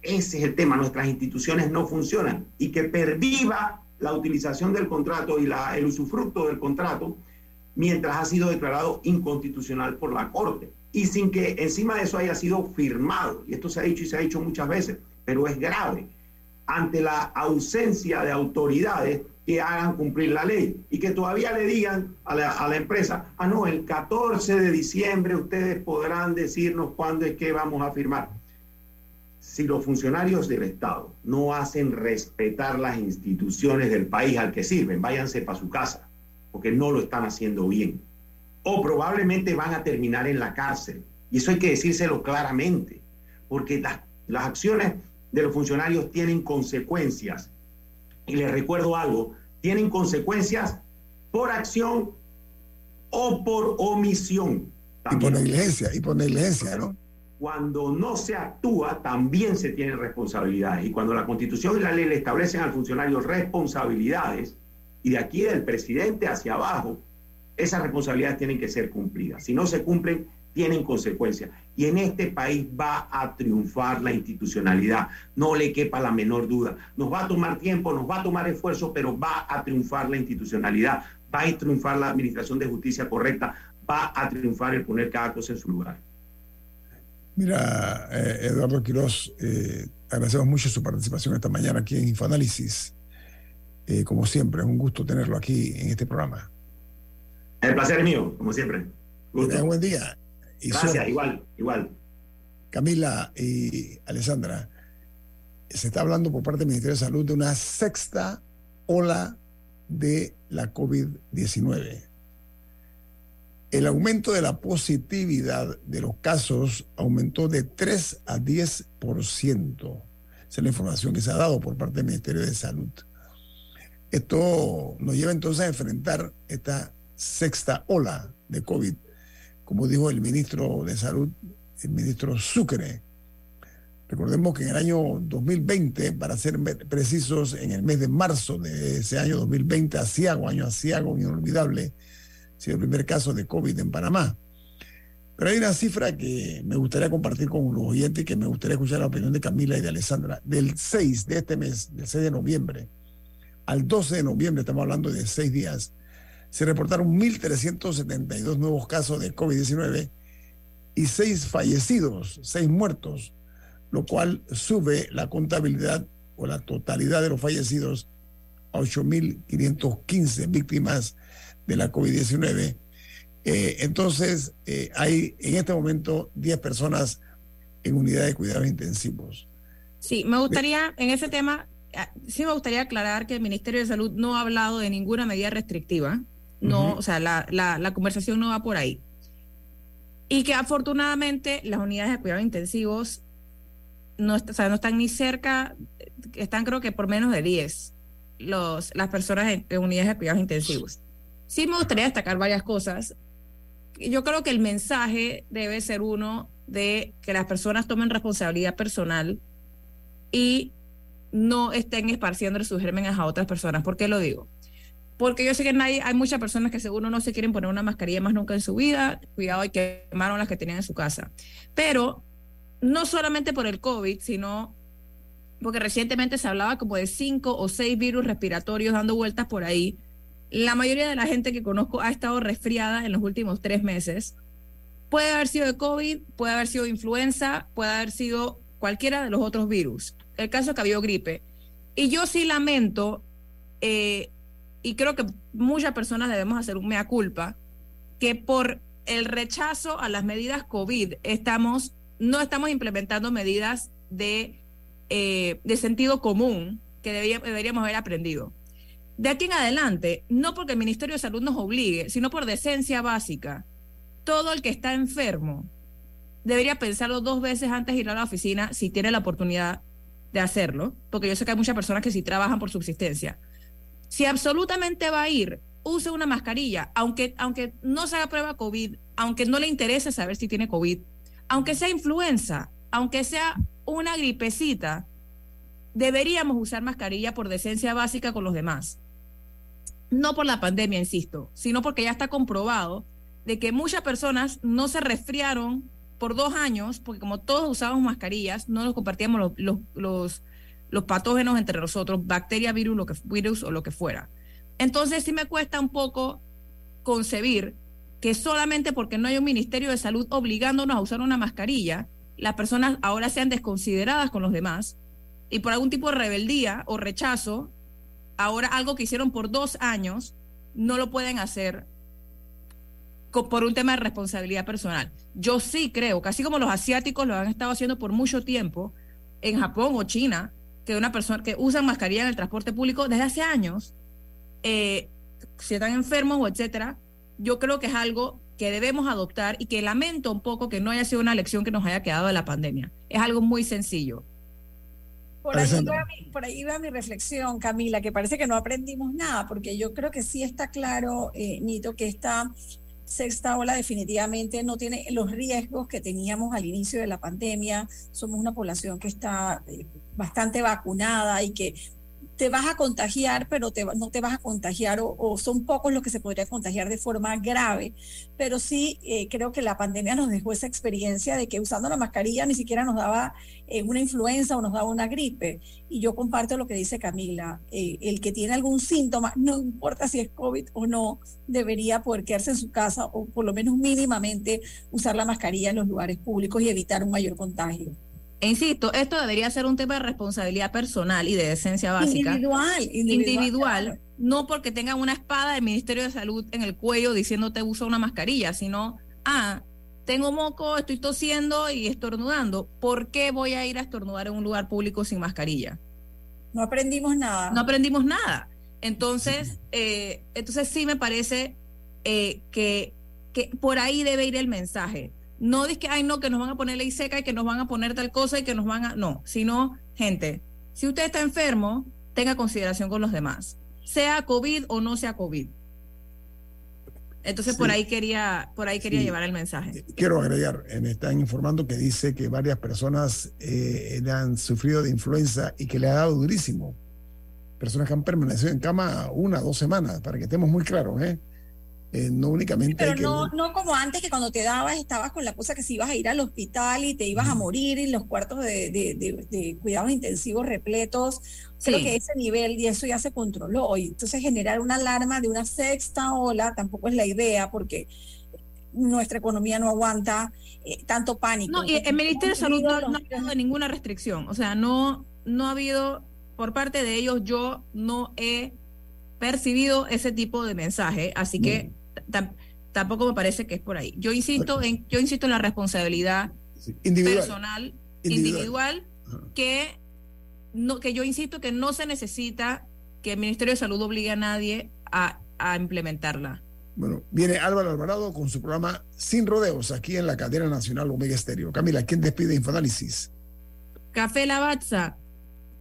Ese es el tema, nuestras instituciones no funcionan y que perviva la utilización del contrato y el usufructo del contrato mientras ha sido declarado inconstitucional por la Corte y sin que encima de eso haya sido firmado. Y esto se ha dicho y se ha dicho muchas veces, pero es grave ante la ausencia de autoridades que hagan cumplir la ley y que todavía le digan a la, empresa, ah, no, el 14 de diciembre ustedes podrán decirnos cuándo es que vamos a firmar. Si los funcionarios del Estado no hacen respetar las instituciones del país al que sirven, váyanse para su casa, porque no lo están haciendo bien. O probablemente van a terminar en la cárcel. Y eso hay que decírselo claramente, porque las, las acciones de los funcionarios tienen consecuencias y les recuerdo algo, tienen consecuencias por acción o por omisión. También. Y por negligencia, y por negligencia, ¿no? Cuando no se actúa, también se tienen responsabilidades. Y cuando la Constitución y la ley le establecen al funcionario responsabilidades, y de aquí del presidente hacia abajo, esas responsabilidades tienen que ser cumplidas. Si no se cumplen, tienen consecuencias. Y en este país va a triunfar la institucionalidad, no le quepa la menor duda. Nos va a tomar tiempo, nos va a tomar esfuerzo, pero va a triunfar la institucionalidad, va a triunfar la administración de justicia correcta, va a triunfar el poner cada cosa en su lugar. Mira, eh, Eduardo Quiroz, eh, agradecemos mucho su participación esta mañana aquí en Infoanálisis. Eh, como siempre, es un gusto tenerlo aquí en este programa. El placer es mío, como siempre. buen día. Gracias, igual, igual. Camila y Alessandra, se está hablando por parte del Ministerio de Salud de una sexta ola de la COVID-19. El aumento de la positividad de los casos aumentó de 3 a 10%. Esa es la información que se ha dado por parte del Ministerio de Salud. Esto nos lleva entonces a enfrentar esta sexta ola de COVID, como dijo el ministro de Salud, el ministro Sucre. Recordemos que en el año 2020, para ser precisos, en el mes de marzo de ese año 2020, asiago, año asiago inolvidable, sido el primer caso de COVID en Panamá. Pero hay una cifra que me gustaría compartir con los oyentes y que me gustaría escuchar la opinión de Camila y de Alessandra. Del 6 de este mes, del 6 de noviembre, al 12 de noviembre, estamos hablando de seis días, se reportaron 1.372 nuevos casos de COVID-19 y seis fallecidos, seis muertos, lo cual sube la contabilidad o la totalidad de los fallecidos a 8.515 víctimas de la COVID-19. Eh, entonces, eh, hay en este momento 10 personas en unidad de cuidados intensivos. Sí, me gustaría en ese tema Ah, sí me gustaría aclarar que el Ministerio de Salud no ha hablado de ninguna medida restrictiva. No, o sea, la, la, conversación no va por ahí. Y que afortunadamente las unidades de cuidados intensivos no, o sea, no están ni cerca, están creo que por menos de 10 los, las personas en, en unidades de cuidados intensivos. Sí me gustaría destacar varias cosas. Yo creo que el mensaje debe ser uno de que las personas tomen responsabilidad personal y no estén esparciendo sus gérmenes a otras personas. ¿Por qué lo digo? Porque yo sé que nadie, hay muchas personas que seguro no se quieren poner una mascarilla más nunca en su vida. Cuidado, y quemaron las que tenían en su casa. Pero no solamente por el COVID, sino porque recientemente se hablaba como de cinco o seis virus respiratorios dando vueltas por ahí. La mayoría de la gente que conozco ha estado resfriada en los últimos tres meses. Puede haber sido de COVID, puede haber sido influenza, puede haber sido cualquiera de los otros virus el caso que había gripe. Y yo sí lamento, eh, y creo que muchas personas debemos hacer un mea culpa, que por el rechazo a las medidas COVID estamos, no estamos implementando medidas de, eh, de sentido común que deberíamos haber aprendido. De aquí en adelante, no porque el Ministerio de Salud nos obligue, sino por decencia básica, todo el que está enfermo debería pensarlo dos veces antes de ir a la oficina si tiene la oportunidad de hacerlo, porque yo sé que hay muchas personas que sí trabajan por subsistencia. Si absolutamente va a ir, use una mascarilla, aunque, aunque no se haga prueba COVID, aunque no le interese saber si tiene COVID, aunque sea influenza, aunque sea una gripecita, deberíamos usar mascarilla por decencia básica con los demás. No por la pandemia, insisto, sino porque ya está comprobado de que muchas personas no se resfriaron por dos años, porque como todos usábamos mascarillas, no nos compartíamos los, los, los, patógenos entre nosotros, bacteria, virus, lo que, virus o lo que fuera. Entonces sí me cuesta un poco concebir que solamente porque no hay un Ministerio de Salud obligándonos a usar una mascarilla, las personas ahora sean desconsideradas con los demás y por algún tipo de rebeldía o rechazo, ahora algo que hicieron por dos años, no lo pueden hacer por un tema de responsabilidad personal. Yo sí creo que así como los asiáticos lo han estado haciendo por mucho tiempo, en Japón o China, que una persona que usan mascarilla en el transporte público desde hace años, eh, si están enfermos o etcétera, yo creo que es algo que debemos adoptar y que lamento un poco que no haya sido una lección que nos haya quedado de la pandemia. Es algo muy sencillo. Por ahí, va mi, por ahí va mi reflexión, Camila, que parece que no aprendimos nada, porque yo creo que sí está claro, eh, Nito, que esta sexta ola definitivamente no tiene los riesgos que teníamos al inicio de la pandemia. Somos una población que está eh, bastante vacunada y que te vas a contagiar, pero te, no te vas a contagiar o, son pocos los que se podría contagiar de forma grave. Pero sí eh, creo que la pandemia nos dejó esa experiencia de que usando la mascarilla ni siquiera nos daba eh, una influenza o nos daba una gripe. Y yo comparto lo que dice Camila, eh, el que tiene algún síntoma, no importa si es COVID o no, debería poder quedarse en su casa o por lo menos mínimamente usar la mascarilla en los lugares públicos y evitar un mayor contagio. E insisto, esto debería ser un tema de responsabilidad personal y de decencia básica. Individual, individual. individual no porque tengan una espada del Ministerio de Salud en el cuello diciéndote usa una mascarilla, sino, ah, tengo moco, estoy tosiendo y estornudando. ¿Por qué voy a ir a estornudar en un lugar público sin mascarilla? No aprendimos nada. No aprendimos nada. Entonces, eh, entonces sí me parece eh, que, que por ahí debe ir el mensaje. No dice que, ay, no, que nos van a poner ley seca y que nos van a poner tal cosa y que nos van a. No, sino, gente, si usted está enfermo, tenga consideración con los demás, sea COVID o no sea COVID. Entonces por ahí quería, por ahí quería llevar el mensaje. Quiero agregar, eh, me están informando que dice que varias personas eh, han sufrido de influenza y que le ha dado durísimo. Personas que han permanecido en cama una, dos semanas, para que estemos muy claros, ¿eh? Eh, no únicamente. Pero no, no como antes que cuando te dabas estabas con la cosa que si ibas a ir al hospital y te ibas a morir en los cuartos de, de, cuidados intensivos repletos. Creo que ese nivel y eso ya se controló. Y entonces generar una alarma de una sexta ola tampoco es la idea porque nuestra economía no aguanta eh, tanto pánico. No, y el Ministerio de Salud no, ha habido ninguna restricción. O sea, no, no ha habido, por parte de ellos, yo no he percibido ese tipo de mensaje. Así que tampoco me parece que es por ahí. Yo insisto en, yo insisto en la responsabilidad personal, individual, que no, que yo insisto que no se necesita que el Ministerio de Salud obligue a nadie a, a implementarla. Bueno, viene Álvaro Alvarado con su programa Sin Rodeos aquí en la cadena nacional Omega Estéreo. Camila, ¿quién despide Infoanálisis? Café Lavazza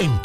En